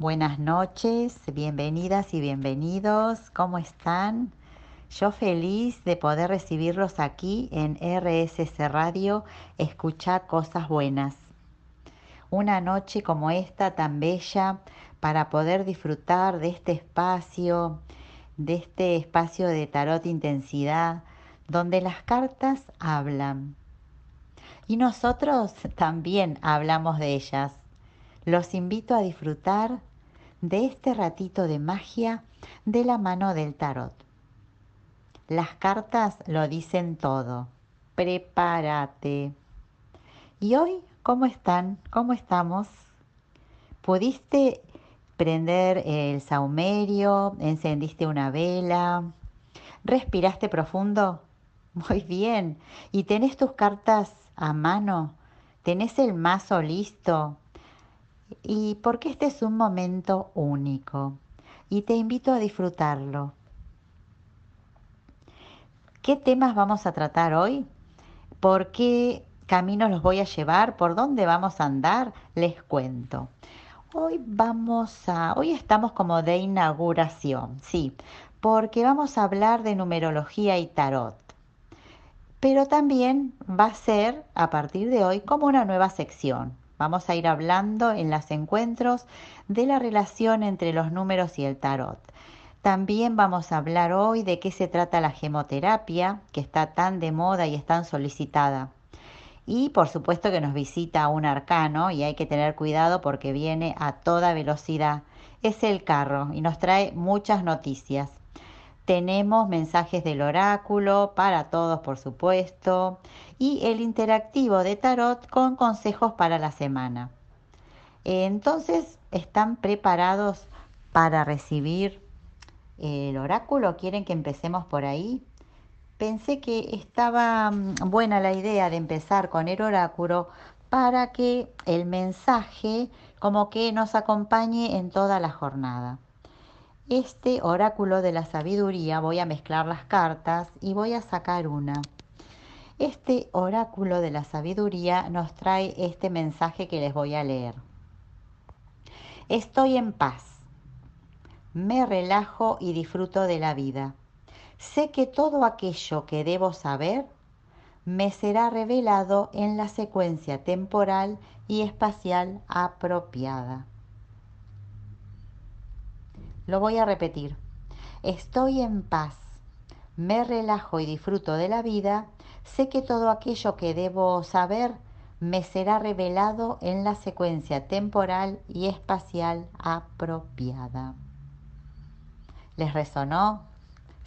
Buenas noches, bienvenidas y bienvenidos. ¿Cómo están? Yo feliz de poder recibirlos aquí en RSS Radio, escuchar cosas buenas. Una noche como esta tan bella para poder disfrutar de este espacio, de este espacio de tarot intensidad, donde las cartas hablan. Y nosotros también hablamos de ellas. Los invito a disfrutar de este ratito de magia de la mano del tarot. Las cartas lo dicen todo. Prepárate. ¿Y hoy cómo están? ¿Cómo estamos? ¿Pudiste prender el saumerio? ¿Encendiste una vela? ¿Respiraste profundo? Muy bien. ¿Y tenés tus cartas a mano? ¿Tenés el mazo listo? Y porque este es un momento único y te invito a disfrutarlo. ¿Qué temas vamos a tratar hoy? ¿Por qué caminos los voy a llevar? ¿Por dónde vamos a andar? Les cuento. Hoy vamos a, hoy estamos como de inauguración, sí, porque vamos a hablar de numerología y tarot. Pero también va a ser a partir de hoy como una nueva sección. Vamos a ir hablando en los encuentros de la relación entre los números y el tarot. También vamos a hablar hoy de qué se trata la gemoterapia, que está tan de moda y es tan solicitada. Y por supuesto que nos visita un arcano y hay que tener cuidado porque viene a toda velocidad. Es el carro y nos trae muchas noticias. Tenemos mensajes del oráculo para todos, por supuesto, y el interactivo de tarot con consejos para la semana. Entonces, ¿están preparados para recibir el oráculo? ¿Quieren que empecemos por ahí? pensé que estaba mm, buena la idea de empezar con el oráculo para que el mensaje como que nos acompañe en toda la jornada. Este oráculo de la sabiduría voy a mezclar las cartas y voy a sacar una. Este oráculo de la sabiduría nos trae este mensaje que les voy a leer. Estoy en paz. Me relajo y disfruto de la vida sé que todo aquello que debo saber me será revelado en la secuencia temporal y espacial apropiada. Lo voy a repetir. Estoy en paz, me relajo y disfruto de la vida, sé que todo aquello que debo saber me será revelado en la secuencia temporal y espacial apropiada. ¿Les resonó?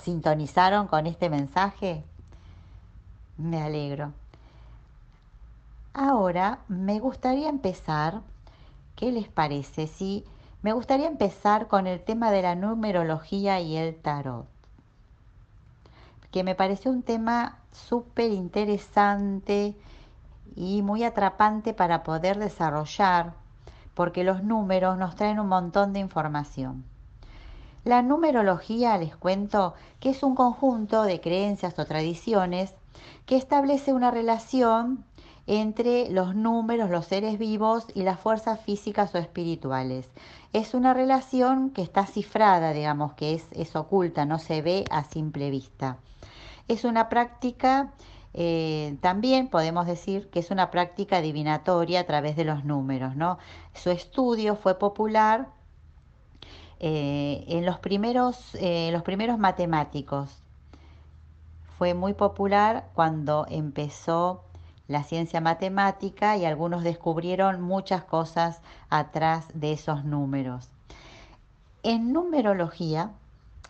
sintonizaron con este mensaje? Me alegro. Ahora me gustaría empezar, ¿qué les parece? Si me gustaría empezar con el tema de la numerología y el tarot, que me pareció un tema súper interesante y muy atrapante para poder desarrollar, porque los números nos traen un montón de información. La numerología, les cuento, que es un conjunto de creencias o tradiciones que establece una relación entre los números, los seres vivos y las fuerzas físicas o espirituales. Es una relación que está cifrada, digamos, que es, es oculta, no se ve a simple vista. Es una práctica, eh, también podemos decir que es una práctica adivinatoria a través de los números, ¿no? Su estudio fue popular eh, en los primeros, eh, los primeros matemáticos. Fue muy popular cuando empezó la ciencia matemática y algunos descubrieron muchas cosas atrás de esos números. En numerología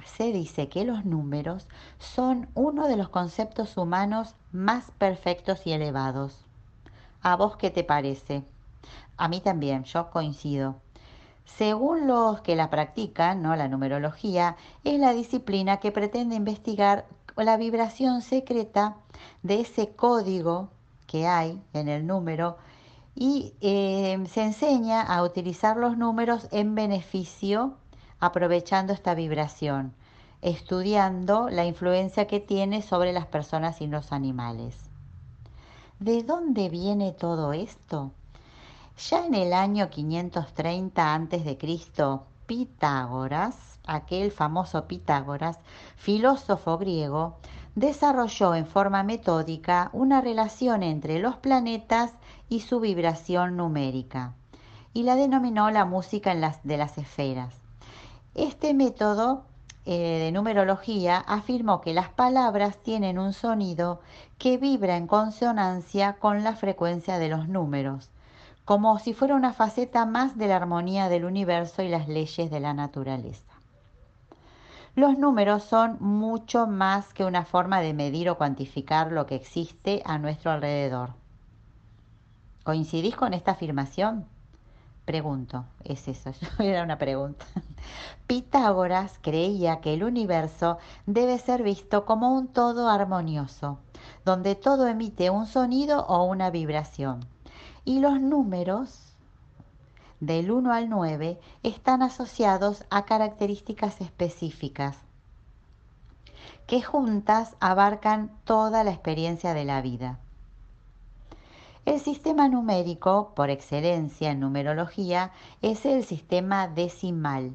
se dice que los números son uno de los conceptos humanos más perfectos y elevados. ¿A vos qué te parece? A mí también, yo coincido. Según los que la practican, ¿no? la numerología, es la disciplina que pretende investigar la vibración secreta de ese código que hay en el número y eh, se enseña a utilizar los números en beneficio aprovechando esta vibración, estudiando la influencia que tiene sobre las personas y los animales. ¿De dónde viene todo esto? Ya en el año 530 a.C., Pitágoras, aquel famoso Pitágoras, filósofo griego, desarrolló en forma metódica una relación entre los planetas y su vibración numérica, y la denominó la música de las esferas. Este método eh, de numerología afirmó que las palabras tienen un sonido que vibra en consonancia con la frecuencia de los números, como si fuera una faceta más de la armonía del universo y las leyes de la naturaleza. Los números son mucho más que una forma de medir o cuantificar lo que existe a nuestro alrededor. ¿Coincidís con esta afirmación? Pregunto, es eso, era una pregunta. Pitágoras creía que el universo debe ser visto como un todo armonioso, donde todo emite un sonido o una vibración. Y los números del 1 al 9 están asociados a características específicas que juntas abarcan toda la experiencia de la vida. El sistema numérico, por excelencia en numerología, es el sistema decimal,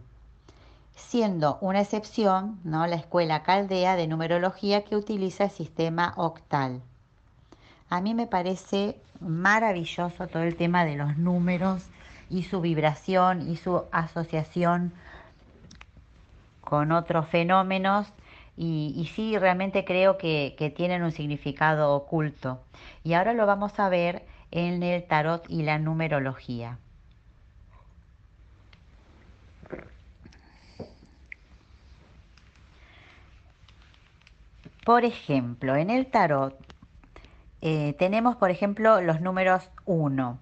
siendo una excepción ¿no? la escuela caldea de numerología que utiliza el sistema octal. A mí me parece maravilloso todo el tema de los números y su vibración y su asociación con otros fenómenos y, sí, realmente creo que, que, tienen un significado oculto. Y ahora lo vamos a ver en el tarot y la numerología. Por ejemplo, en el tarot eh, tenemos, por ejemplo, los números 1.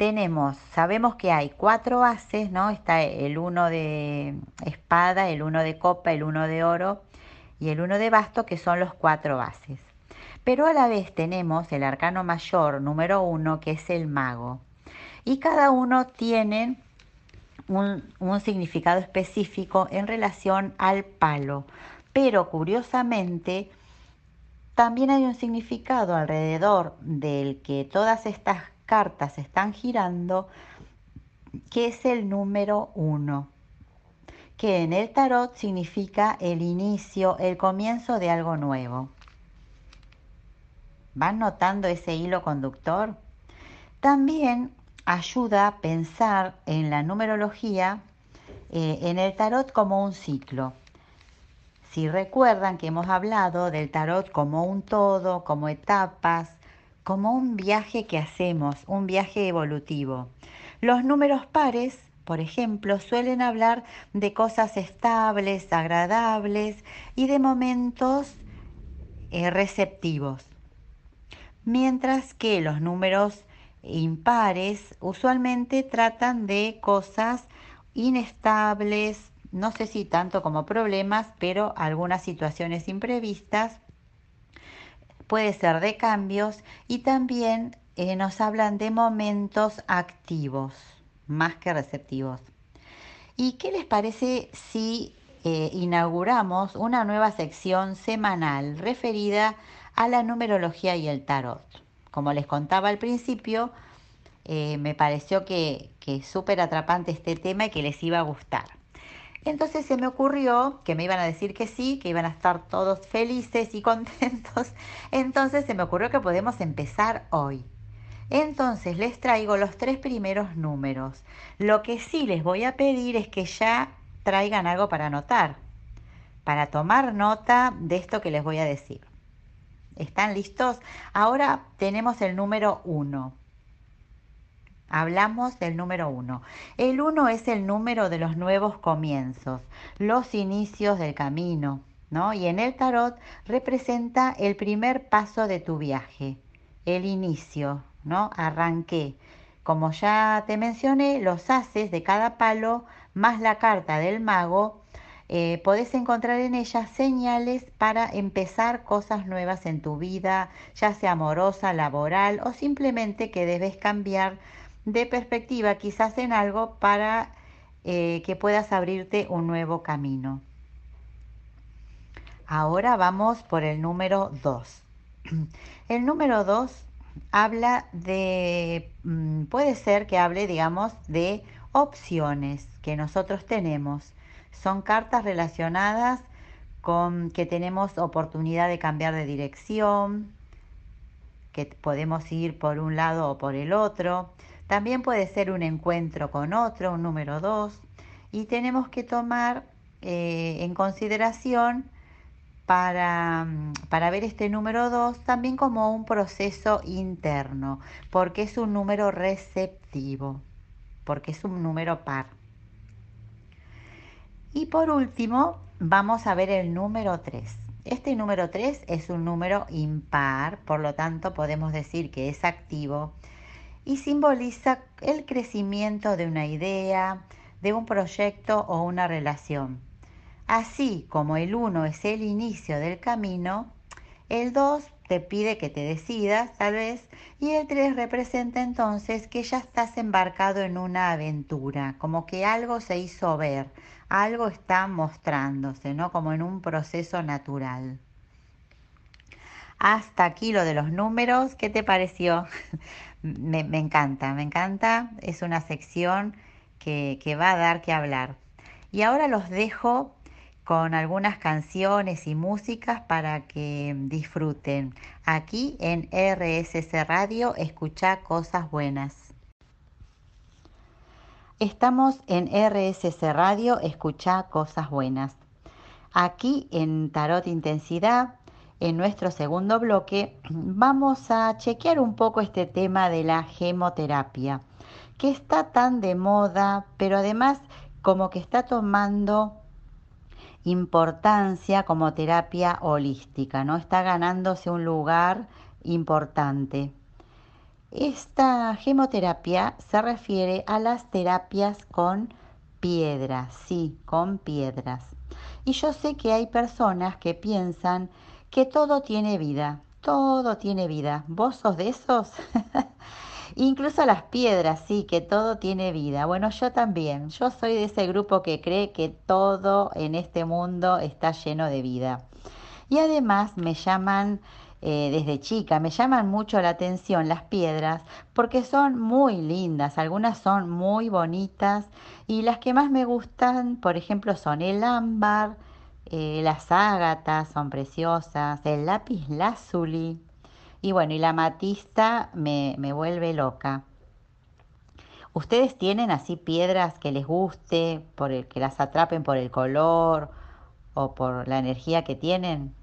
Tenemos, sabemos que hay cuatro haces, ¿no? Está el 1 de espada, el 1 de copa, el 1 de oro y el 1 de basto, que son los cuatro bases. Pero a la vez tenemos el arcano mayor número 1, que es el mago. Y cada uno tiene un, un significado específico en relación al palo. Pero curiosamente, también hay un significado alrededor del que todas estas cartas están girando, que es el número uno, que en el tarot significa el inicio, el comienzo de algo nuevo. ¿Van notando ese hilo conductor? También ayuda a pensar en la numerología, eh, en el tarot como un ciclo. Si recuerdan que hemos hablado del tarot como un todo, como etapas, como un viaje que hacemos, un viaje evolutivo. Los números pares, por ejemplo, suelen hablar de cosas estables, agradables y de momentos eh, receptivos. Mientras que los números impares usualmente tratan de cosas inestables, no sé si tanto como problemas, pero algunas situaciones imprevistas, puede ser de cambios y también eh, nos hablan de momentos activos, más que receptivos. ¿Y qué les parece si eh, inauguramos una nueva sección semanal referida a la numerología y el tarot? Como les contaba al principio, eh, me pareció que, que súper atrapante este tema y que les iba a gustar. Entonces se me ocurrió que me iban a decir que sí, que iban a estar todos felices y contentos. Entonces se me ocurrió que podemos empezar hoy. Entonces les traigo los tres primeros números. Lo que sí les voy a pedir es que ya traigan algo para anotar, para tomar nota de esto que les voy a decir. ¿Están listos? Ahora tenemos el número 1. Hablamos del número uno. El uno es el número de los nuevos comienzos, los inicios del camino, ¿no? Y en el tarot representa el primer paso de tu viaje, el inicio, ¿no? Arranqué. Como ya te mencioné, los haces de cada palo más la carta del mago, eh, podés encontrar en ellas señales para empezar cosas nuevas en tu vida, ya sea amorosa, laboral o simplemente que debes cambiar de perspectiva quizás en algo para eh, que puedas abrirte un nuevo camino. Ahora vamos por el número 2. El número 2 habla de, mm, puede ser que hable, digamos, de opciones que nosotros tenemos. Son cartas relacionadas con que tenemos oportunidad de cambiar de dirección, que podemos ir por un lado o por el otro. También puede ser un encuentro con otro, un número dos, y tenemos que tomar eh, en consideración para, para, ver este número 2 también como un proceso interno, porque es un número receptivo, porque es un número par. Y por último, vamos a ver el número 3. Este número 3 es un número impar, por lo tanto podemos decir que es activo y simboliza el crecimiento de una idea, de un proyecto o una relación. Así como el 1 es el inicio del camino, el 2 te pide que te decidas, tal vez, y el 3 representa entonces que ya estás embarcado en una aventura, como que algo se hizo ver, algo está mostrándose, ¿no? Como en un proceso natural. Hasta aquí lo de los números, ¿qué te pareció? Me, encanta, me encanta, es una sección que, que va a dar que hablar. Y ahora los dejo con algunas canciones y músicas para que disfruten. Aquí en RSC Radio, escucha cosas buenas. Estamos en RSC Radio, escucha cosas buenas. Aquí en Tarot Intensidad, en nuestro segundo bloque, vamos a chequear un poco este tema de la gemoterapia, que está tan de moda, pero además como que está tomando importancia como terapia holística, ¿no? Está ganándose un lugar importante. Esta gemoterapia se refiere a las terapias con piedras, sí, con piedras. Y yo sé que hay personas que piensan que todo tiene vida, todo tiene vida. ¿Vos sos de esos? Incluso las piedras, sí, que todo tiene vida. Bueno, yo también. Yo soy de ese grupo que cree que todo en este mundo está lleno de vida. Y además me llaman, eh, desde chica, me llaman mucho la atención las piedras porque son muy lindas. Algunas son muy bonitas y las que más me gustan, por ejemplo, son el ámbar, eh, las ágatas son preciosas, el lápiz lazuli y bueno, y la matista me, me vuelve loca. ¿Ustedes tienen así piedras que les guste, por el, que las atrapen por el color o por la energía que tienen?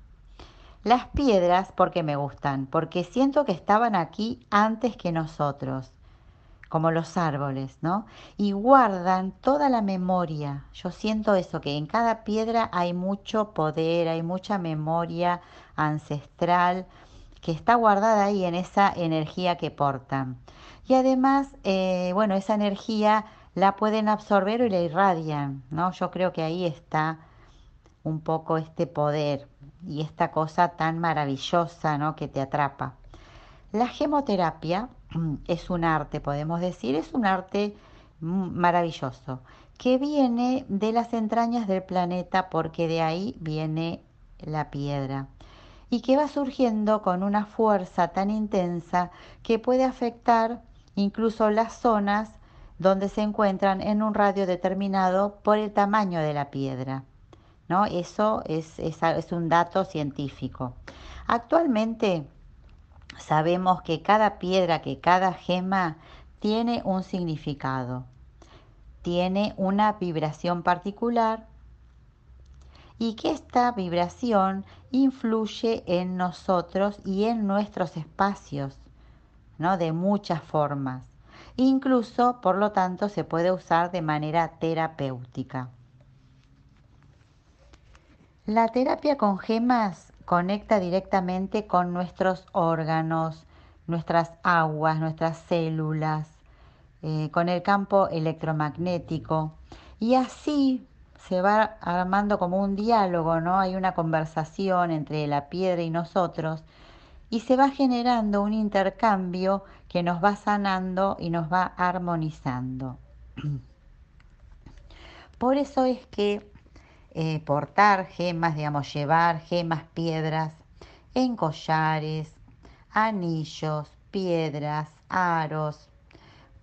Las piedras, porque me gustan? Porque siento que estaban aquí antes que nosotros, como los árboles, ¿no? Y guardan toda la memoria. Yo siento eso, que en cada piedra hay mucho poder, hay mucha memoria ancestral que está guardada ahí en esa energía que portan. Y además, eh, bueno, esa energía la pueden absorber y la irradian, ¿no? Yo creo que ahí está un poco este poder y esta cosa tan maravillosa, ¿no? Que te atrapa. La gemoterapia es un arte, podemos decir, es un arte maravilloso, que viene de las entrañas del planeta porque de ahí viene la piedra y que va surgiendo con una fuerza tan intensa que puede afectar incluso las zonas donde se encuentran en un radio determinado por el tamaño de la piedra. ¿no? Eso es, es un dato científico. Actualmente sabemos que cada piedra, que cada gema tiene un significado, tiene una vibración particular y que esta vibración influye en nosotros y en nuestros espacios, ¿no? De muchas formas. Incluso, por lo tanto, se puede usar de manera terapéutica. La terapia con gemas conecta directamente con nuestros órganos, nuestras aguas, nuestras células, eh, con el campo electromagnético y así se va armando como un diálogo, ¿no? Hay una conversación entre la piedra y nosotros y se va generando un intercambio que nos va sanando y nos va armonizando. Por eso es que portar gemas, digamos, llevar gemas, piedras en collares, anillos, piedras, aros,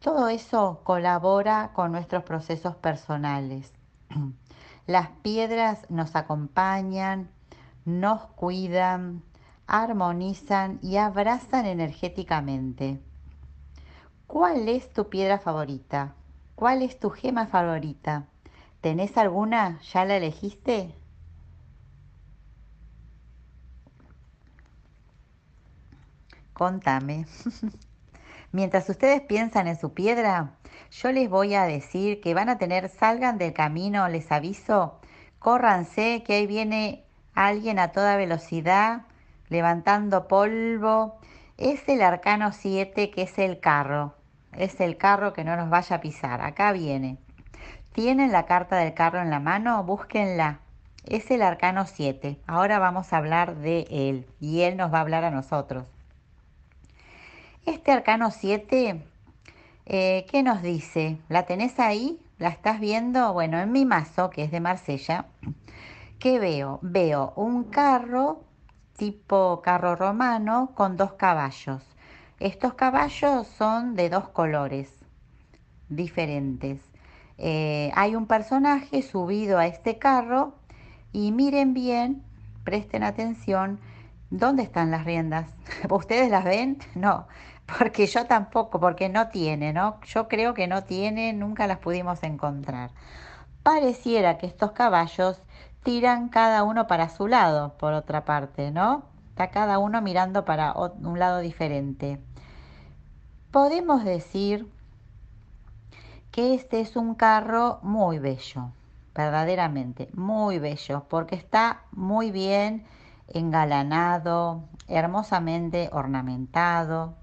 todo eso colabora con nuestros procesos personales. Las piedras nos acompañan, nos cuidan, armonizan y abrazan energéticamente. ¿Cuál es tu piedra favorita? ¿Cuál es tu gema favorita? ¿Tenés alguna? ¿Ya la elegiste? Contame. Mientras ustedes piensan en su piedra, yo les voy a decir que van a tener, salgan del camino, les aviso, córranse, que ahí viene alguien a toda velocidad, levantando polvo. Es el arcano 7, que es el carro. Es el carro que no nos vaya a pisar. Acá viene. ¿Tienen la carta del carro en la mano? Búsquenla. Es el arcano 7. Ahora vamos a hablar de él y él nos va a hablar a nosotros. Este arcano 7, eh, ¿qué nos dice? ¿La tenés ahí? ¿La estás viendo? Bueno, en mi mazo, que es de Marsella, ¿qué veo? Veo un carro tipo carro romano con dos caballos. Estos caballos son de dos colores diferentes. Eh, hay un personaje subido a este carro y miren bien, presten atención, ¿dónde están las riendas? ¿Ustedes las ven? No, porque yo tampoco, porque no tiene, ¿no? Yo creo que no tiene, nunca las pudimos encontrar. Pareciera que estos caballos tiran cada uno para su lado, por otra parte, ¿no? Está cada uno mirando para un lado diferente. Podemos decir que este es un carro muy bello, verdaderamente, muy bello, porque está muy bien engalanado, hermosamente ornamentado,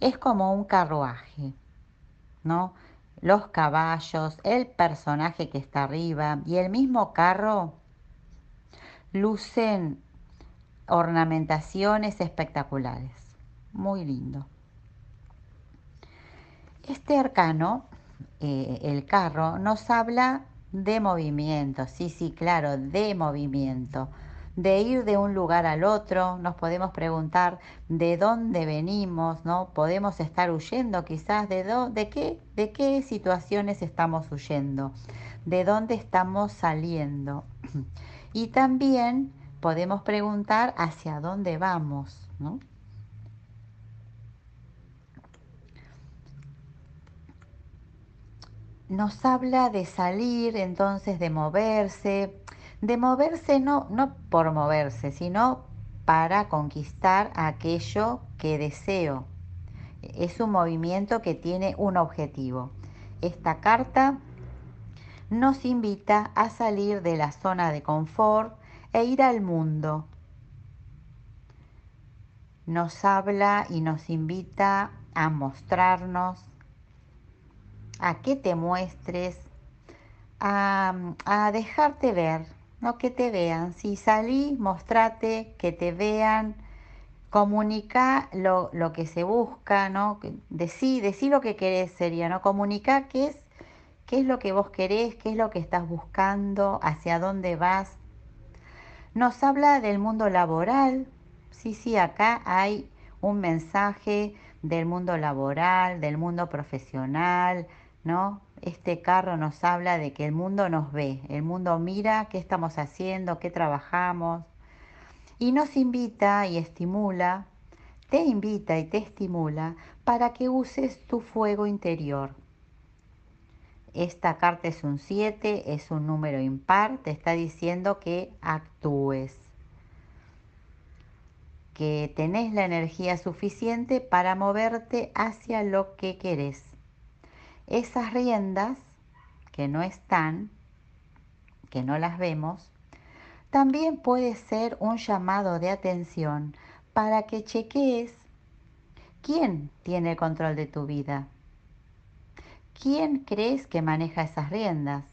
es como un carruaje, ¿no? Los caballos, el personaje que está arriba y el mismo carro lucen ornamentaciones espectaculares. Muy lindo. Este arcano, eh, el carro, nos habla de movimiento, sí, sí, claro, de movimiento de ir de un lugar al otro, nos podemos preguntar de dónde venimos, ¿no? Podemos estar huyendo quizás de, de, qué, de qué situaciones estamos huyendo, de dónde estamos saliendo. Y también podemos preguntar hacia dónde vamos, ¿no? Nos habla de salir, entonces de moverse, de moverse no, no por moverse, sino para conquistar aquello que deseo. Es un movimiento que tiene un objetivo. Esta carta nos invita a salir de la zona de confort e ir al mundo. Nos habla y nos invita a mostrarnos, a que te muestres, a, a dejarte ver, no que te vean. Si salí, mostrate, que te vean, comunica lo, lo, que se busca, ¿no? Decí, decí lo que querés sería, ¿no? Comunica qué es, qué es lo que vos querés, qué es lo que estás buscando, hacia dónde vas. Nos habla del mundo laboral. Sí, sí, acá hay un mensaje del mundo laboral, del mundo profesional, Este carro nos habla de que el mundo nos ve, el mundo mira qué estamos haciendo, qué trabajamos y nos invita y estimula, te invita y te estimula para que uses tu fuego interior. Esta carta es un 7, es un número impar, te está diciendo que actúes, que tenés la energía suficiente para moverte hacia lo que querés esas riendas que no están, que no las vemos, también puede ser un llamado de atención para que chequees quién tiene el control de tu vida. ¿Quién crees que maneja esas riendas?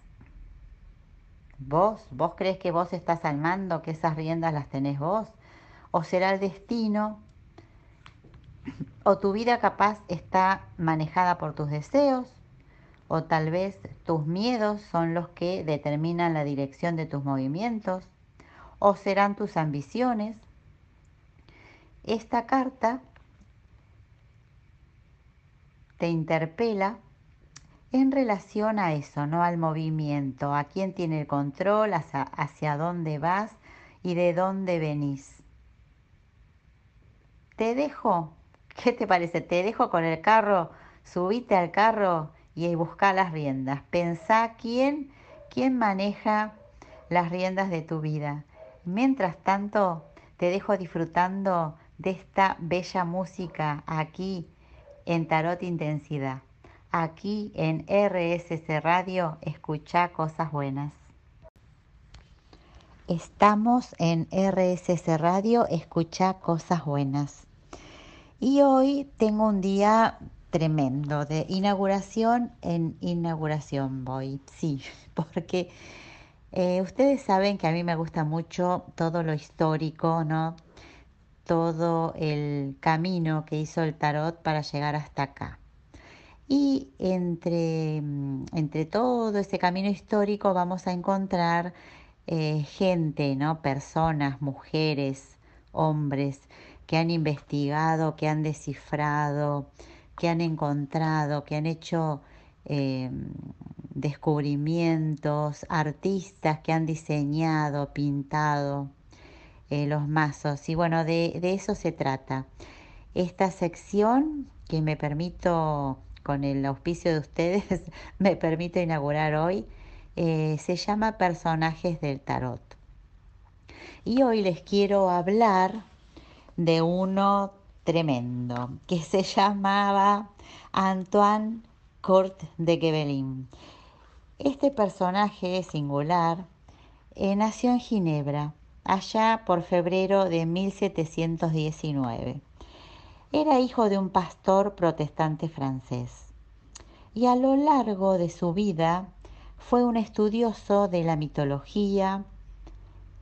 ¿Vos? ¿Vos crees que vos estás al mando, que esas riendas las tenés vos? ¿O será el destino? ¿O tu vida capaz está manejada por tus deseos? O tal vez tus miedos son los que determinan la dirección de tus movimientos o serán tus ambiciones. Esta carta te interpela en relación a eso, ¿no? Al movimiento, a quién tiene el control, hacia, hacia dónde vas y de dónde venís. Te dejo, ¿qué te parece? Te dejo con el carro, subite al carro y busca las riendas. Pensá quién, quién maneja las riendas de tu vida. Mientras tanto, te dejo disfrutando de esta bella música aquí en Tarot Intensidad. Aquí en RSC Radio, escucha cosas buenas. Estamos en RSC Radio, escucha cosas buenas. Y hoy tengo un día tremendo de inauguración en inauguración voy, sí, porque eh, ustedes saben que a mí me gusta mucho todo lo histórico, ¿no? Todo el camino que hizo el tarot para llegar hasta acá. Y entre, mm, entre todo ese camino histórico vamos a encontrar eh, gente, ¿no? Personas, mujeres, hombres que han investigado, que han descifrado, que han encontrado, que han hecho eh, descubrimientos, artistas que han diseñado, pintado eh, los mazos. Y bueno, de, de eso se trata. Esta sección que me permito con el auspicio de ustedes, me permito inaugurar hoy, eh, se llama Personajes del Tarot. Y hoy les quiero hablar de uno tremendo que se llamaba Antoine Court de Gebelin. Este personaje singular eh, nació en Ginebra, allá por febrero de 1719. Era hijo de un pastor protestante francés y a lo largo de su vida fue un estudioso de la mitología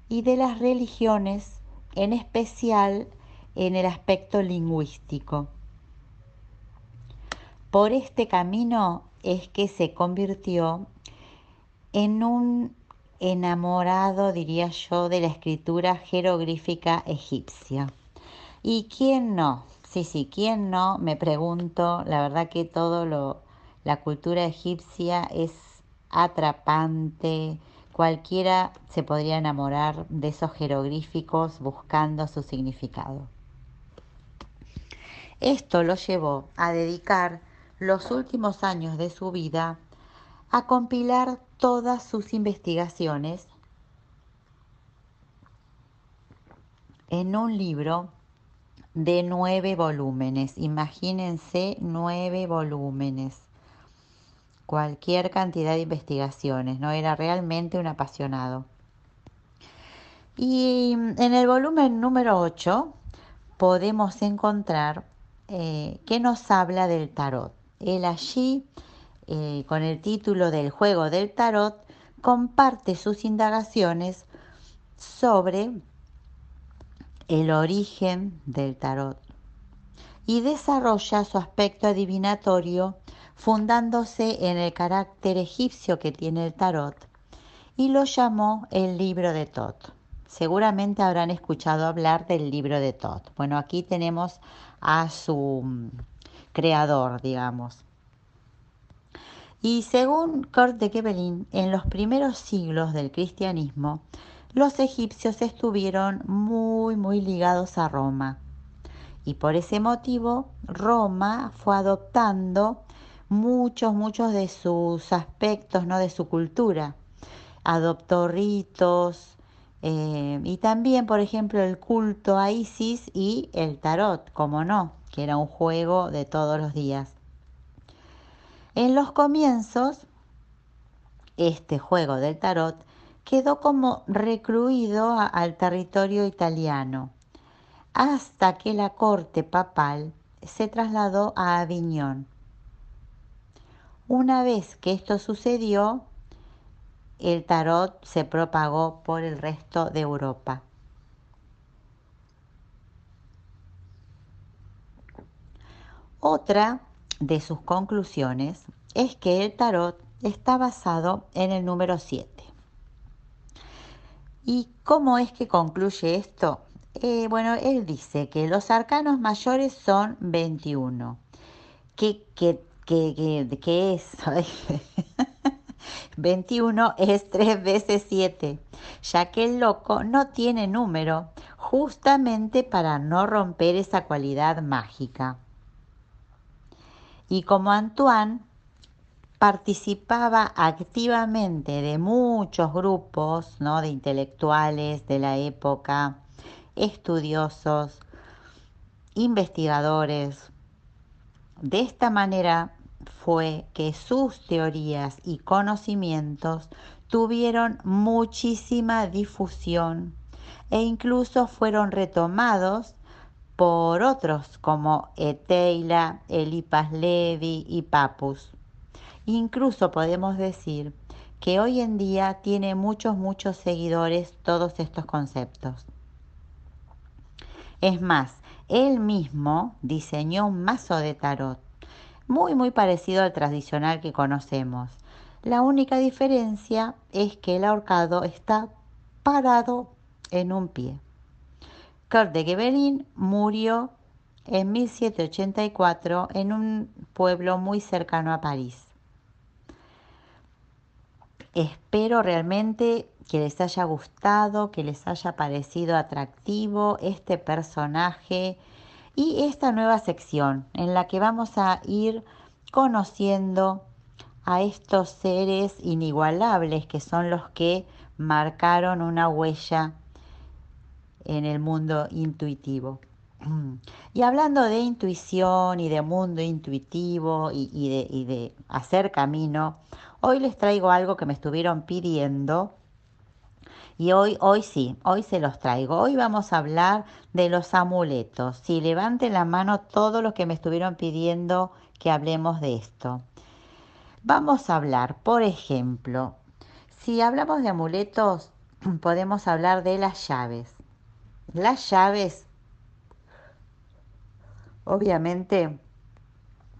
y de las religiones, en especial en el aspecto lingüístico. Por este camino es que se convirtió en un enamorado, diría yo, de la escritura jeroglífica egipcia. ¿Y quién no? Sí, sí, ¿quién no? Me pregunto, la verdad que todo lo, la cultura egipcia es atrapante, cualquiera se podría enamorar de esos jeroglíficos buscando su significado. Esto lo llevó a dedicar los últimos años de su vida a compilar todas sus investigaciones en un libro de nueve volúmenes. Imagínense nueve volúmenes. Cualquier cantidad de investigaciones, ¿no? Era realmente un apasionado. Y en el volumen número 8 podemos encontrar eh, que nos habla del tarot. Él allí, eh, con el título del juego del tarot, comparte sus indagaciones sobre el origen del tarot y desarrolla su aspecto adivinatorio fundándose en el carácter egipcio que tiene el tarot y lo llamó el libro de Tot. Seguramente habrán escuchado hablar del libro de Tot. Bueno, aquí tenemos a su mm, creador, digamos. Y según Kurt de Gebelin, en los primeros siglos del cristianismo, los egipcios estuvieron muy, muy ligados a Roma. Y por ese motivo, Roma fue adoptando muchos, muchos de sus aspectos, ¿no? De su cultura. Adoptó ritos eh, y también, por ejemplo, el culto a Isis y el tarot, como no, que era un juego de todos los días. En los comienzos, este juego del tarot quedó como recluido al territorio italiano, hasta que la corte papal se trasladó a Aviñón. Una vez que esto sucedió, el tarot se propagó por el resto de Europa. Otra de sus conclusiones es que el tarot está basado en el número 7. ¿Y cómo es que concluye esto? Eh, bueno, él dice que los arcanos mayores son 21, que, que que, que, es 21 es 3 veces 7, ya que el loco no tiene número, justamente para no romper esa cualidad mágica. Y como Antoine participaba activamente de muchos grupos ¿no? de intelectuales de la época, estudiosos, investigadores. De esta manera fue que sus teorías y conocimientos tuvieron muchísima difusión e incluso fueron retomados por otros como Eteila, Elipas Levi y Papus. Incluso podemos decir que hoy en día tiene muchos, muchos seguidores todos estos conceptos. Es más, él mismo diseñó un mazo de tarot, muy, muy parecido al tradicional que conocemos. La única diferencia es que el ahorcado está parado en un pie. Kurt de Gebelin murió en 1784 en un pueblo muy cercano a París. Espero realmente que les haya gustado, que les haya parecido atractivo este personaje y esta nueva sección en la que vamos a ir conociendo a estos seres inigualables que son los que marcaron una huella en el mundo intuitivo. Y hablando de intuición y de mundo intuitivo y, de, y de hacer camino, Hoy les traigo algo que me estuvieron pidiendo y hoy, hoy sí, hoy se los traigo. Hoy vamos a hablar de los amuletos. Si levanten la mano todos los que me estuvieron pidiendo que hablemos de esto. Vamos a hablar, por ejemplo, si hablamos de amuletos, podemos hablar de las llaves. Las llaves, obviamente,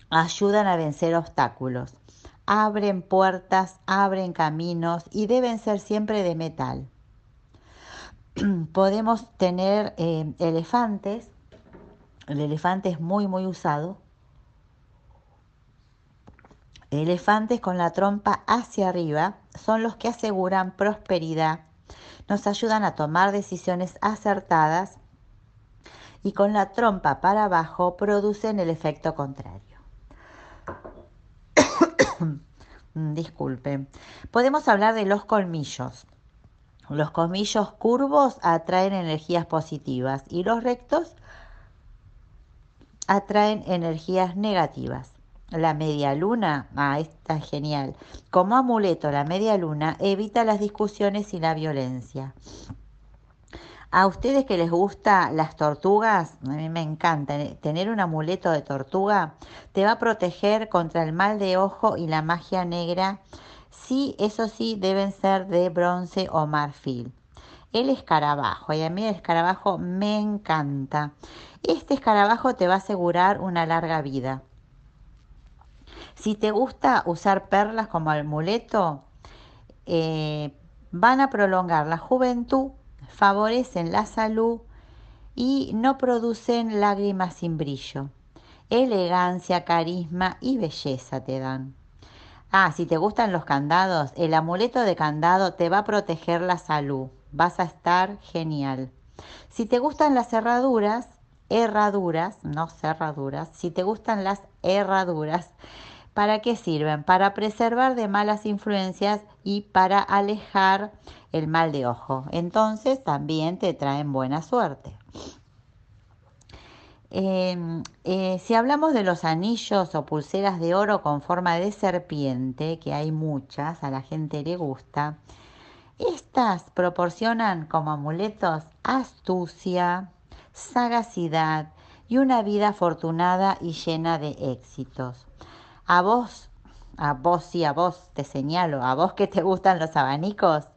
ayudan a vencer obstáculos abren puertas, abren caminos y deben ser siempre de metal. Podemos tener eh, elefantes, el elefante es muy muy usado, elefantes con la trompa hacia arriba son los que aseguran prosperidad, nos ayudan a tomar decisiones acertadas y con la trompa para abajo producen el efecto contrario. Mm, disculpe. Podemos hablar de los colmillos. Los colmillos curvos atraen energías positivas y los rectos atraen energías negativas. La media luna, ah, está genial. Como amuleto, la media luna evita las discusiones y la violencia. A ustedes que les gusta las tortugas, a mí me encanta eh, tener un amuleto de tortuga, te va a proteger contra el mal de ojo y la magia negra. Sí, eso sí, deben ser de bronce o marfil. El escarabajo, y a mí el escarabajo me encanta. Este escarabajo te va a asegurar una larga vida. Si te gusta usar perlas como amuleto, eh, van a prolongar la juventud favorecen la salud y no producen lágrimas sin brillo. Elegancia, carisma y belleza te dan. Ah, si te gustan los candados, el amuleto de candado te va a proteger la salud. Vas a estar genial. Si te gustan las cerraduras, herraduras, no cerraduras, si te gustan las herraduras, ¿para qué sirven? Para preservar de malas influencias y para alejar el mal de ojo. Entonces también te traen buena suerte. Em, eh, si hablamos de los anillos o pulseras de oro con forma de serpiente, que hay muchas, a la gente le gusta, estas proporcionan como amuletos astucia, sagacidad y una vida afortunada y llena de éxitos. A vos, a vos y a vos te señalo, a vos que te gustan los abanicos,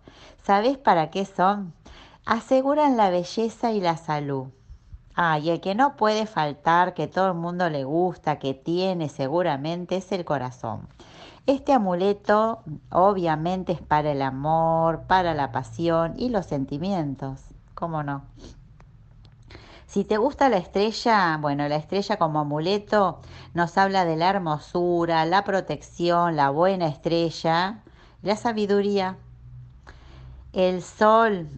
¿Sabes para qué son? Aseguran la belleza y la salud. Ah, y el que no puede faltar, que todo el mundo le gusta, que tiene seguramente, es el corazón. Este amuleto obviamente es para el amor, para la pasión y los sentimientos. ¿Cómo no? Si te gusta la estrella, bueno, la estrella como amuleto nos habla de la hermosura, la protección, la buena estrella, la sabiduría. El sol,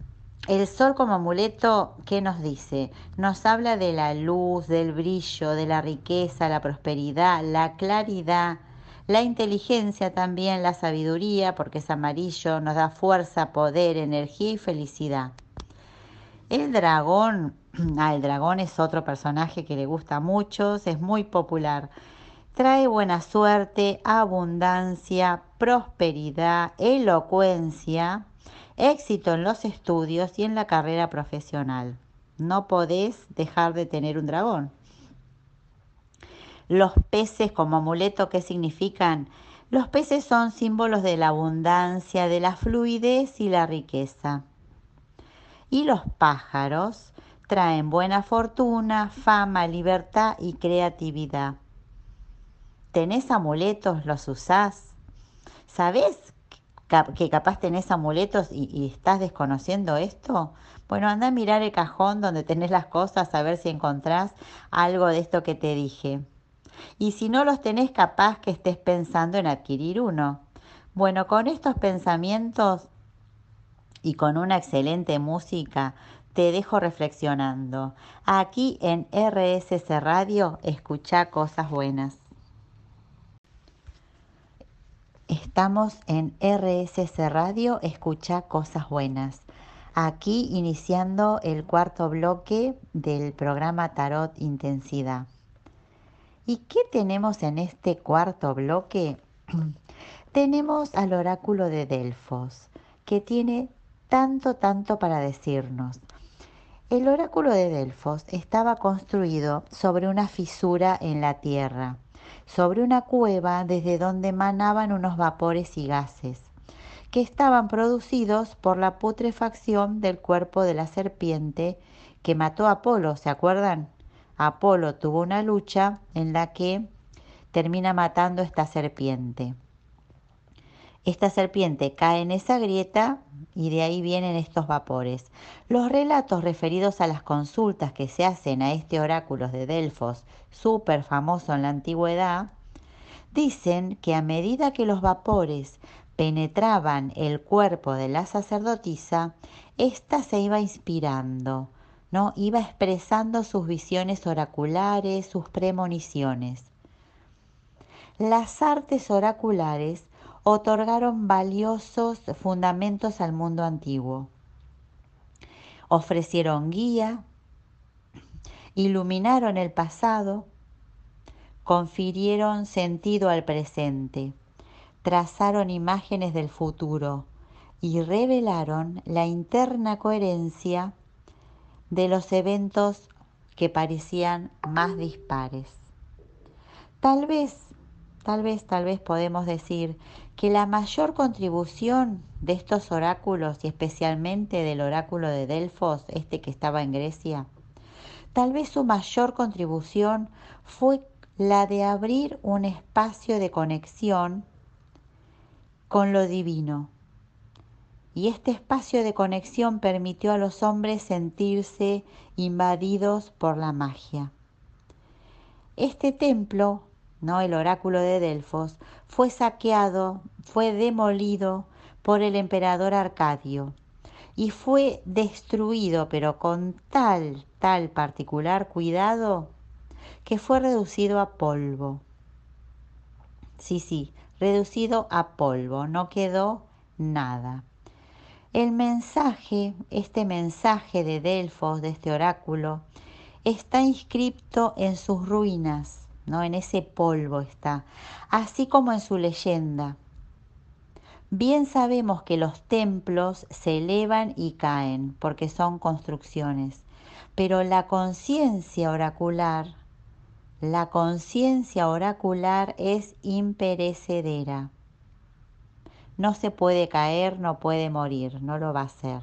el sol como amuleto, ¿qué nos dice? Nos habla de la luz, del brillo, de la riqueza, la prosperidad, la claridad, la inteligencia también, la sabiduría, porque es amarillo, nos da fuerza, poder, energía y felicidad. El dragón, ah, el dragón es otro personaje que le gusta a muchos, es muy popular. Trae buena suerte, abundancia, prosperidad, elocuencia, éxito en los estudios y en la carrera profesional. No podés dejar de tener un dragón. Los peces como amuleto, ¿qué significan? Los peces son símbolos de la abundancia, de la fluidez y la riqueza. Y los pájaros traen buena fortuna, fama, libertad y creatividad. ¿Tenés amuletos? ¿Los usás? ¿Sabés que capaz tenés amuletos y, estás desconociendo esto? Bueno, anda a mirar el cajón donde tenés las cosas a ver si encontrás algo de esto que te dije. Y si no los tenés, capaz que estés pensando en adquirir uno. Bueno, con estos pensamientos y con una excelente música, te dejo reflexionando. Aquí en RSC Radio, escucha cosas buenas. Estamos en RSC Radio, escucha cosas buenas. Aquí iniciando el cuarto bloque del programa Tarot Intensidad. ¿Y qué tenemos en este cuarto bloque? tenemos al oráculo de Delfos, que tiene tanto, tanto para decirnos. El oráculo de Delfos estaba construido sobre una fisura en la tierra, sobre una cueva desde donde emanaban unos vapores y gases, que estaban producidos por la putrefacción del cuerpo de la serpiente que mató a Apolo, ¿se acuerdan? Apolo tuvo una lucha en la que termina matando esta serpiente. Esta serpiente cae en esa grieta y de ahí vienen estos vapores. Los relatos referidos a las consultas que se hacen a este oráculo de Delfos, súper famoso en la antigüedad, dicen que a medida que los vapores penetraban el cuerpo de la sacerdotisa, ésta se iba inspirando, ¿no? Iba expresando sus visiones oraculares, sus premoniciones. Las artes oraculares otorgaron valiosos fundamentos al mundo antiguo. Ofrecieron guía, iluminaron el pasado, confirieron sentido al presente, trazaron imágenes del futuro y revelaron la interna coherencia de los eventos que parecían más dispares. Tal vez, tal vez, tal vez podemos decir que la mayor contribución de estos oráculos y especialmente del oráculo de Delfos, este que estaba en Grecia, tal vez su mayor contribución fue la de abrir un espacio de conexión con lo divino, y este espacio de conexión permitió a los hombres sentirse invadidos por la magia. Este templo, no el oráculo de Delfos, fue saqueado, fue demolido por el emperador Arcadio y fue destruido, pero con tal, tal particular cuidado, que fue reducido a polvo. Sí, sí, reducido a polvo, no quedó nada. El mensaje, este mensaje de Delfos, de este oráculo, está inscripto en sus ruinas, ¿no? En ese polvo está, así como en su leyenda. Bien sabemos que los templos se elevan y caen porque son construcciones, pero la conciencia oracular, la conciencia oracular es imperecedera no se puede caer, no puede morir, no lo va a hacer.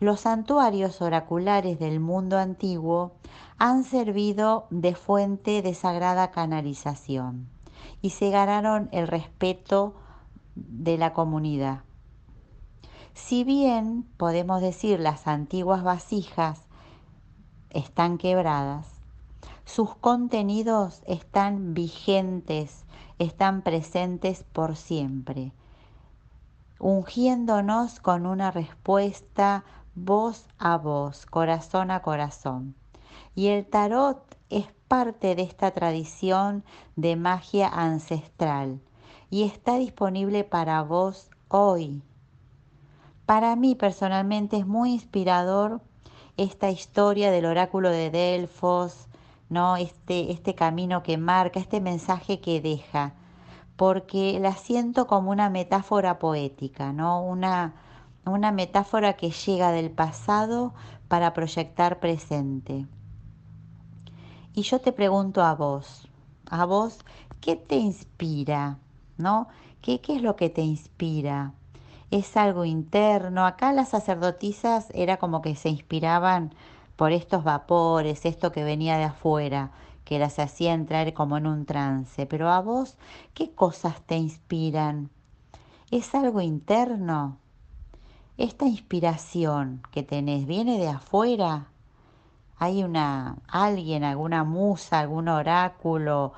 Los santuarios oraculares del mundo antiguo han servido de fuente de sagrada canalización y se ganaron el respeto de la comunidad. Si bien podemos decir las antiguas vasijas están quebradas, sus contenidos están vigentes, están presentes por siempre, ungiéndonos con una respuesta voz a voz, corazón a corazón. Y el tarot es parte de esta tradición de magia ancestral y está disponible para vos hoy. Para mí personalmente es muy inspirador esta historia del oráculo de Delfos, ¿no? Este, este camino que marca, este mensaje que deja, porque la siento como una metáfora poética, ¿no? Una, una metáfora que llega del pasado para proyectar presente. Y yo te pregunto a vos, a vos, ¿qué te inspira? ¿No? ¿Qué, qué es lo que te inspira? ¿Es algo interno? Acá las sacerdotisas era como que se inspiraban por estos vapores, esto que venía de afuera, que las hacía entrar como en un trance. Pero a vos, ¿qué cosas te inspiran? ¿Es algo interno? Esta inspiración que tenés viene de afuera hay una alguien, alguna musa, algún oráculo,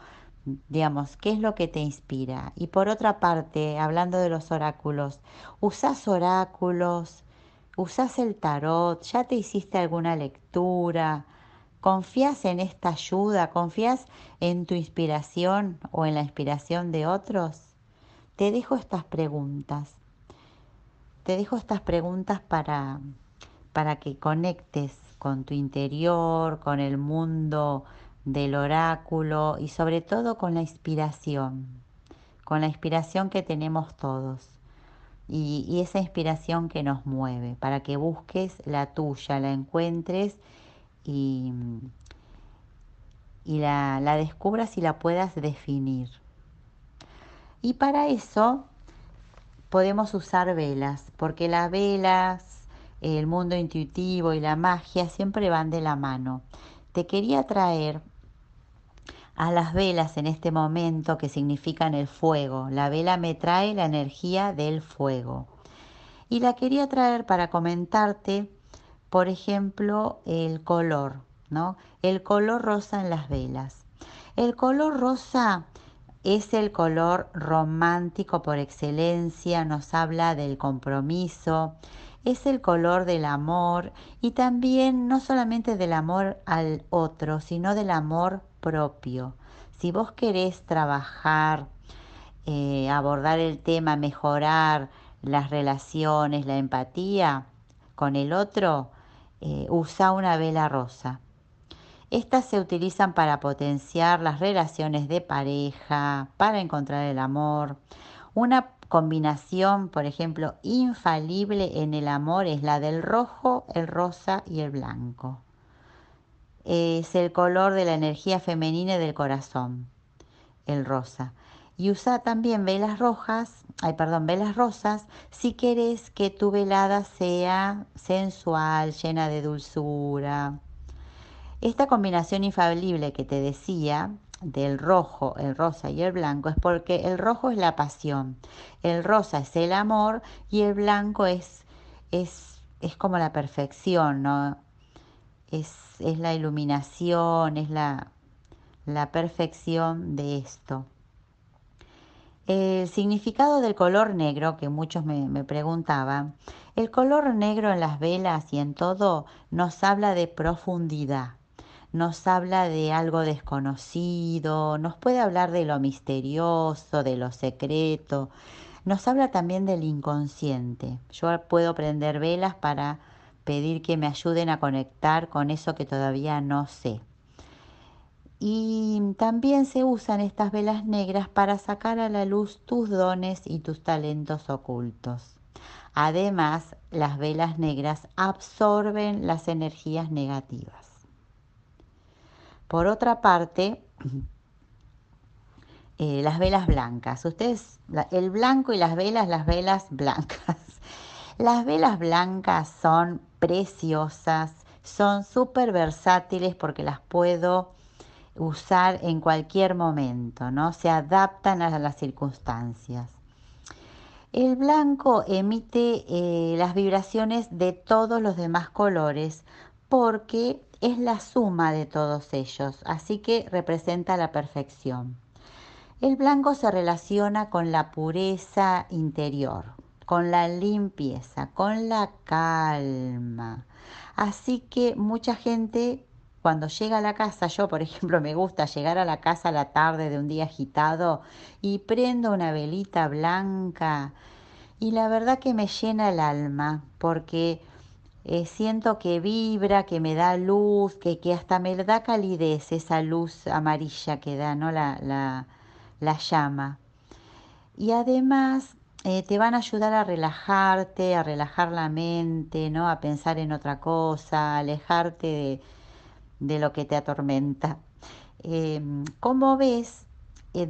digamos, ¿qué es lo que te inspira? Y por otra parte, hablando de los oráculos, ¿usás oráculos? ¿Usás el tarot? ¿Ya te hiciste alguna lectura? ¿Confías en esta ayuda? ¿Confías en tu inspiración o en la inspiración de otros? Te dejo estas preguntas. Te dejo estas preguntas para, para que conectes con tu interior, con el mundo del oráculo y sobre todo con la inspiración, con la inspiración que tenemos todos y, esa inspiración que nos mueve, para que busques la tuya, la encuentres y, y la, la descubras y la puedas definir. Y para eso podemos usar velas, porque las velas el mundo intuitivo y la magia siempre van de la mano. Te quería traer a las velas en este momento que significan el fuego. La vela me trae la energía del fuego. Y la quería traer para comentarte, por ejemplo, el color, ¿no? El color rosa en las velas. El color rosa es el color romántico por excelencia, nos habla del compromiso, es el color del amor y también no solamente del amor al otro, sino del amor propio. Si vos querés trabajar, eh, abordar el tema, mejorar las relaciones, la empatía con el otro, eh, usa una vela rosa. Estas se utilizan para potenciar las relaciones de pareja, para encontrar el amor. Una combinación, por ejemplo, infalible en el amor es la del rojo, el rosa y el blanco. Es el color de la energía femenina y del corazón, el rosa. Y usa también velas rojas, ay, perdón, velas rosas, si querés que tu velada sea sensual, llena de dulzura. Esta combinación infalible que te decía del rojo, el rosa y el blanco es porque el rojo es la pasión, el rosa es el amor y el blanco es, es, es como la perfección, ¿no? Es, es la iluminación, es la, la perfección de esto. El significado del color negro, que muchos me, me, preguntaban, el color negro en las velas y en todo nos habla de profundidad, nos habla de algo desconocido, nos puede hablar de lo misterioso, de lo secreto, nos habla también del inconsciente. Yo puedo prender velas para pedir que me ayuden a conectar con eso que todavía no sé. Y también se usan estas velas negras para sacar a la luz tus dones y tus talentos ocultos. Además, las velas negras absorben las energías negativas. Por otra parte, eh, las velas blancas. Ustedes, el blanco y las velas, las velas blancas. Las velas blancas son preciosas, son súper versátiles porque las puedo usar en cualquier momento, ¿no? Se adaptan a las circunstancias. El blanco emite eh, las vibraciones de todos los demás colores porque es la suma de todos ellos, así que representa la perfección. El blanco se relaciona con la pureza interior, con la limpieza, con la calma. Así que mucha gente cuando llega a la casa, yo por ejemplo me gusta llegar a la casa a la tarde de un día agitado y prendo una velita blanca y la verdad que me llena el alma porque eh, siento que vibra, que me da luz, que, que hasta me da calidez esa luz amarilla que da ¿no? la, la, la llama. Y además eh, te van a ayudar a relajarte, a relajar la mente, ¿no? a pensar en otra cosa, a alejarte de de lo que te atormenta. Eh, como ves, eh,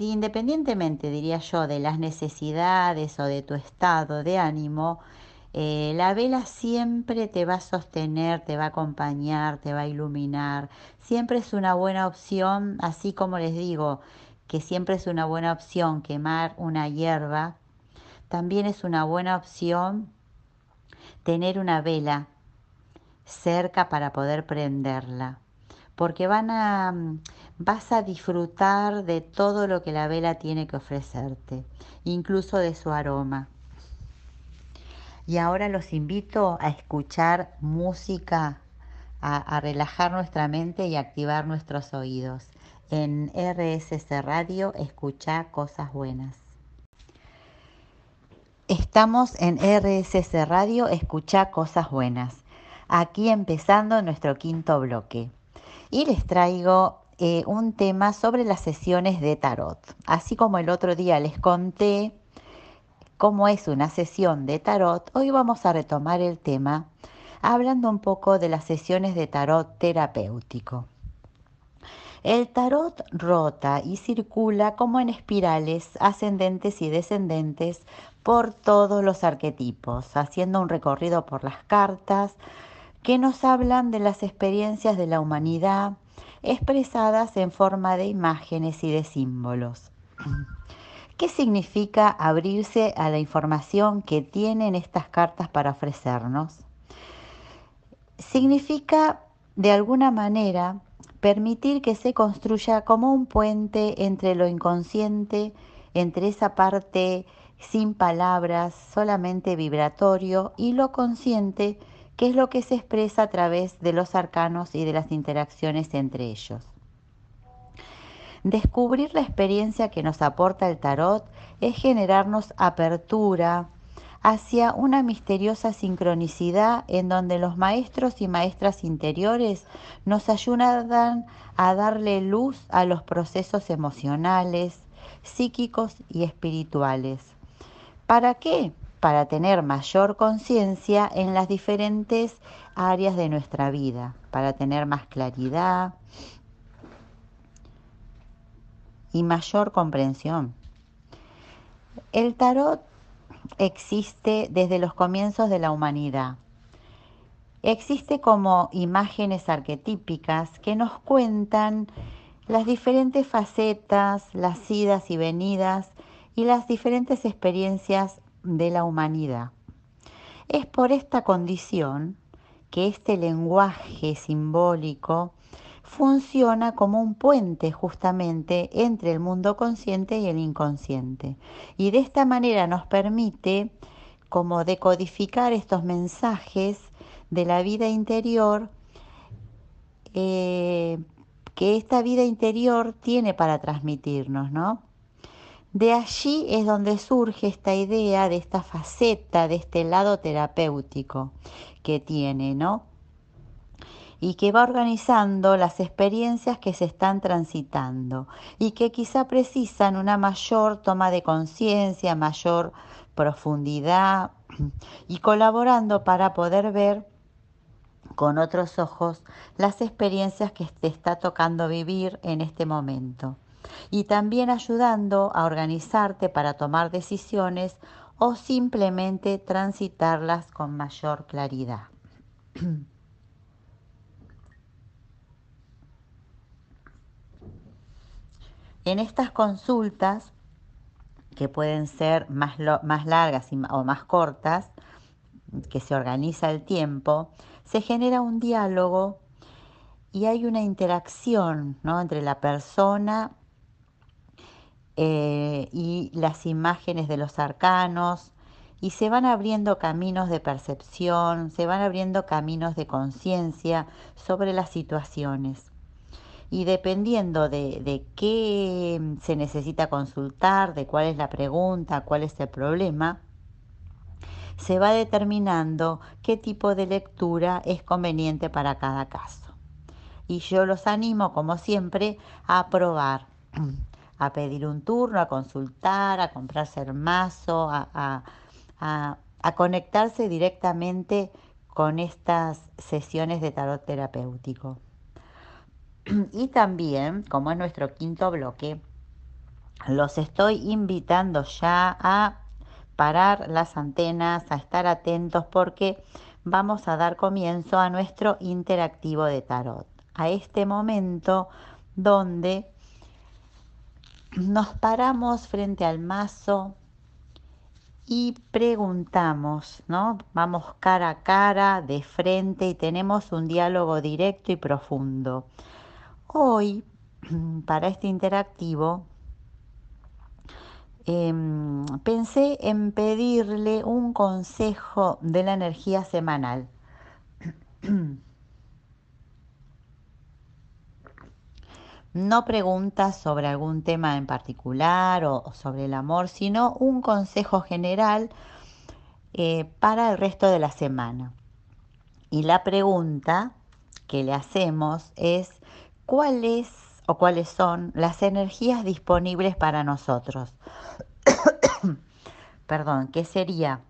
independientemente, diría yo, de las necesidades o de tu estado de ánimo, eh, la vela siempre te va a sostener, te va a acompañar, te va a iluminar. Siempre es una buena opción, así como les digo que siempre es una buena opción quemar una hierba, también es una buena opción tener una vela cerca para poder prenderla, porque van a, vas a disfrutar de todo lo que la vela tiene que ofrecerte, incluso de su aroma. Y ahora los invito a escuchar música, a, relajar nuestra mente y activar nuestros oídos. En RSC Radio, escucha cosas buenas. Estamos en RSC Radio, escucha cosas buenas aquí empezando nuestro quinto bloque. Y les traigo eh, un tema sobre las sesiones de tarot. Así como el otro día les conté cómo es una sesión de tarot, hoy vamos a retomar el tema hablando un poco de las sesiones de tarot terapéutico. El tarot rota y circula como en espirales ascendentes y descendentes por todos los arquetipos, haciendo un recorrido por las cartas, que nos hablan de las experiencias de la humanidad expresadas en forma de imágenes y de símbolos. ¿Qué significa abrirse a la información que tienen estas cartas para ofrecernos? Significa, de alguna manera, permitir que se construya como un puente entre lo inconsciente, entre esa parte sin palabras, solamente vibratorio, y lo consciente, que es lo que se expresa a través de los arcanos y de las interacciones entre ellos. Descubrir la experiencia que nos aporta el tarot es generarnos apertura hacia una misteriosa sincronicidad en donde los maestros y maestras interiores nos ayudan a darle luz a los procesos emocionales, psíquicos y espirituales. ¿Para qué? para tener mayor conciencia en las diferentes áreas de nuestra vida, para tener más claridad y mayor comprensión. El tarot existe desde los comienzos de la humanidad. Existe como imágenes arquetípicas que nos cuentan las diferentes facetas, las idas y venidas y las diferentes experiencias de la humanidad. Es por esta condición que este lenguaje simbólico funciona como un puente justamente entre el mundo consciente y el inconsciente. Y de esta manera nos permite como decodificar estos mensajes de la vida interior eh, que esta vida interior tiene para transmitirnos, ¿no? De allí es donde surge esta idea de esta faceta, de este lado terapéutico que tiene, ¿no? Y que va organizando las experiencias que se están transitando y que quizá precisan una mayor toma de conciencia, mayor profundidad y colaborando para poder ver con otros ojos las experiencias que te está tocando vivir en este momento y también ayudando a organizarte para tomar decisiones o simplemente transitarlas con mayor claridad. En estas consultas, que pueden ser más, más largas o más cortas, que se organiza el tiempo, se genera un diálogo y hay una interacción ¿no? entre la persona eh, y las imágenes de los arcanos y se van abriendo caminos de percepción, se van abriendo caminos de conciencia sobre las situaciones. Y dependiendo de, de, qué se necesita consultar, de cuál es la pregunta, cuál es el problema, se va determinando qué tipo de lectura es conveniente para cada caso. Y yo los animo, como siempre, a probar, a pedir un turno, a consultar, a comprarse el mazo, a, a conectarse directamente con estas sesiones de tarot terapéutico. Y también, como es nuestro quinto bloque, los estoy invitando ya a parar las antenas, a estar atentos porque vamos a dar comienzo a nuestro interactivo de tarot, a este momento donde nos paramos frente al mazo y preguntamos, ¿no? Vamos cara a cara, de frente y tenemos un diálogo directo y profundo. Hoy, para este interactivo, Em, pensé en pedirle un consejo de la energía semanal. No preguntas sobre algún tema en particular o, sobre el amor, sino un consejo general eh, para el resto de la semana. Y la pregunta que le hacemos es, ¿cuál es o cuáles son las energías disponibles para nosotros. Perdón, ¿qué sería?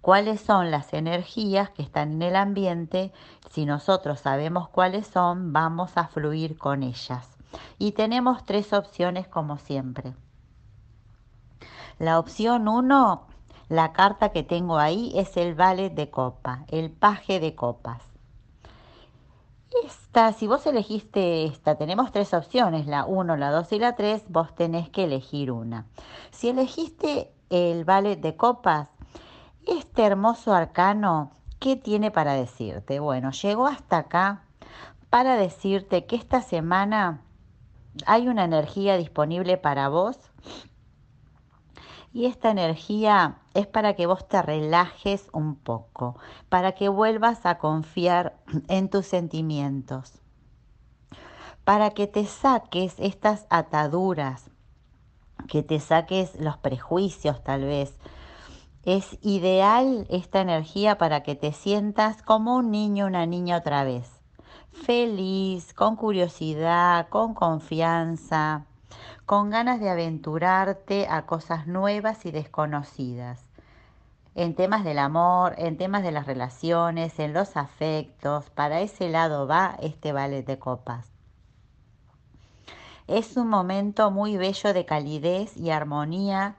¿Cuáles son las energías que están en el ambiente? Si nosotros sabemos cuáles son, vamos a fluir con ellas. Y tenemos tres opciones como siempre. La opción 1, la carta que tengo ahí es el vale de copa, el paje de copas. Esta, si vos elegiste esta, tenemos tres opciones, la 1, la 2 y la 3, vos tenés que elegir una. Si elegiste el ballet de copas, este hermoso arcano, ¿qué tiene para decirte? Bueno, llegó hasta acá para decirte que esta semana hay una energía disponible para vos y esta energía es para que vos te relajes un poco, para que vuelvas a confiar en tus sentimientos, para que te saques estas ataduras, que te saques los prejuicios tal vez. Es ideal esta energía para que te sientas como un niño, una niña otra vez, feliz, con curiosidad, con confianza con ganas de aventurarte a cosas nuevas y desconocidas, en temas del amor, en temas de las relaciones, en los afectos, para ese lado va este ballet de copas. Es un momento muy bello de calidez y armonía,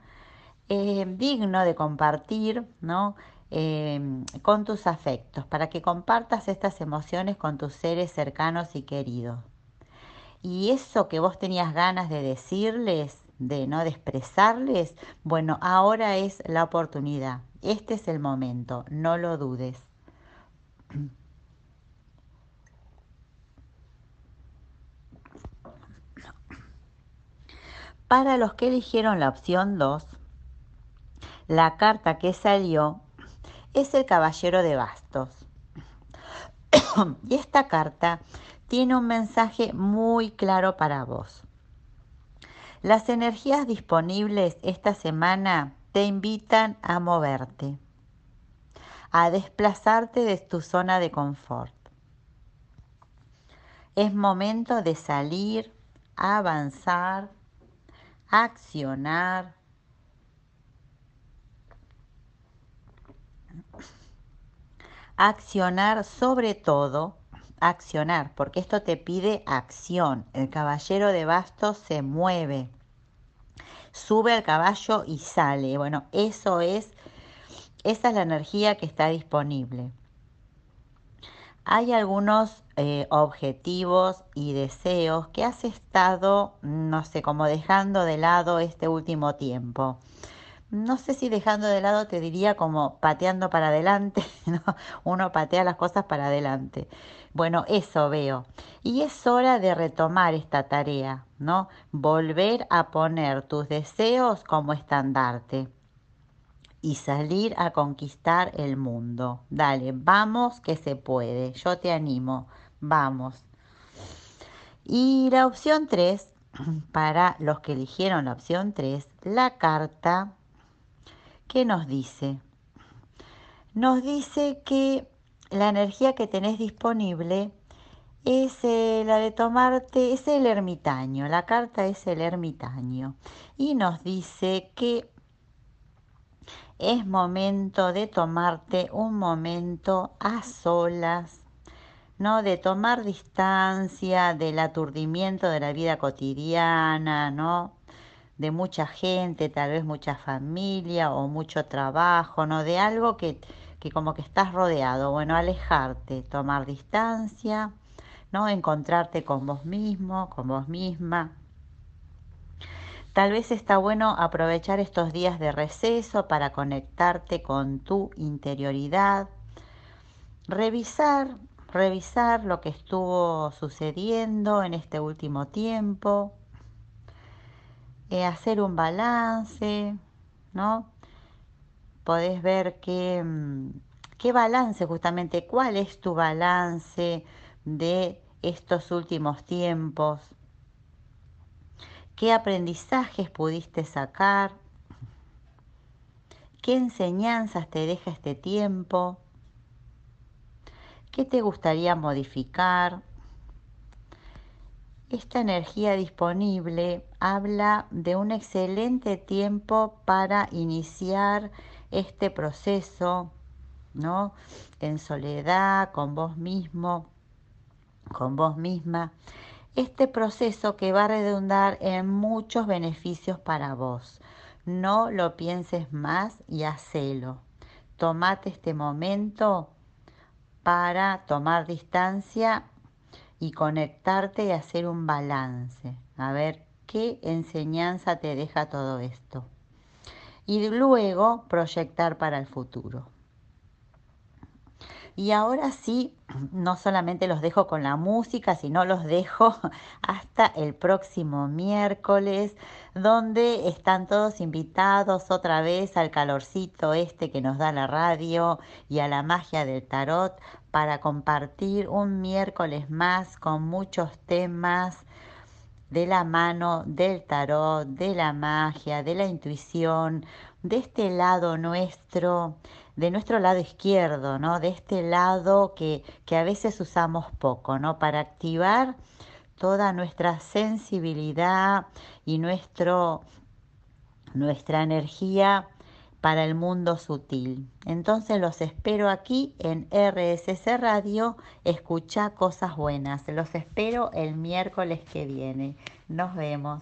eh, digno de compartir, ¿no? Eh, con tus afectos, para que compartas estas emociones con tus seres cercanos y queridos. Y eso que vos tenías ganas de decirles, de no de expresarles, bueno, ahora es la oportunidad. Este es el momento, no lo dudes. Para los que eligieron la opción 2, la carta que salió es el Caballero de Bastos. y esta carta tiene un mensaje muy claro para vos. Las energías disponibles esta semana te invitan a moverte, a desplazarte de tu zona de confort. Es momento de salir, avanzar, accionar, accionar sobre todo accionar, porque esto te pide acción. El caballero de bastos se mueve, sube al caballo y sale. Bueno, eso es, esa es la energía que está disponible. Hay algunos eh, objetivos y deseos que has estado, no sé, como dejando de lado este último tiempo. no sé si dejando de lado te diría como pateando para adelante, ¿no? uno patea las cosas para adelante. Bueno, eso veo. Y es hora de retomar esta tarea, ¿no? Volver a poner tus deseos como estandarte y salir a conquistar el mundo. Dale, vamos que se puede. Yo te animo. Vamos. Y la opción 3, para los que eligieron la opción 3, la carta ¿qué nos dice? Nos dice que la energía que tenés disponible es eh, la de tomarte, es el ermitaño, la carta es el ermitaño y nos dice que es momento de tomarte un momento a solas, ¿no? De tomar distancia del aturdimiento de la vida cotidiana, ¿no? de mucha gente, tal vez mucha familia o mucho trabajo, ¿no? De algo que, que como que estás rodeado. Bueno, alejarte, tomar distancia, ¿no? Encontrarte con vos mismo, con vos misma. Tal vez está bueno aprovechar estos días de receso para conectarte con tu interioridad, revisar, revisar lo que estuvo sucediendo en este último tiempo, eh, hacer un balance, ¿no? Podés ver qué, mm, qué balance justamente, cuál es tu balance de estos últimos tiempos, qué aprendizajes pudiste sacar, qué enseñanzas te deja este tiempo, qué te gustaría modificar, esta energía disponible habla de un excelente tiempo para iniciar este proceso, ¿no? En soledad, con vos mismo, con vos misma. Este proceso que va a redundar en muchos beneficios para vos. No lo pienses más y hacelo. Tomate este momento para tomar distancia y conectarte y hacer un balance. A ver qué enseñanza te deja todo esto. Y luego proyectar para el futuro. Y ahora sí, no solamente los dejo con la música, sino los dejo hasta el próximo miércoles, donde están todos invitados otra vez al calorcito este que nos da la radio y a la magia del tarot para compartir un miércoles más con muchos temas de la mano del tarot, de la magia, de la intuición, de este lado nuestro, de nuestro lado izquierdo, ¿no? De este lado que, que a veces usamos poco, ¿no? Para activar toda nuestra sensibilidad y nuestro, nuestra energía para el mundo sutil. Entonces los espero aquí en RSC Radio, escucha cosas buenas. Los espero el miércoles que viene. Nos vemos.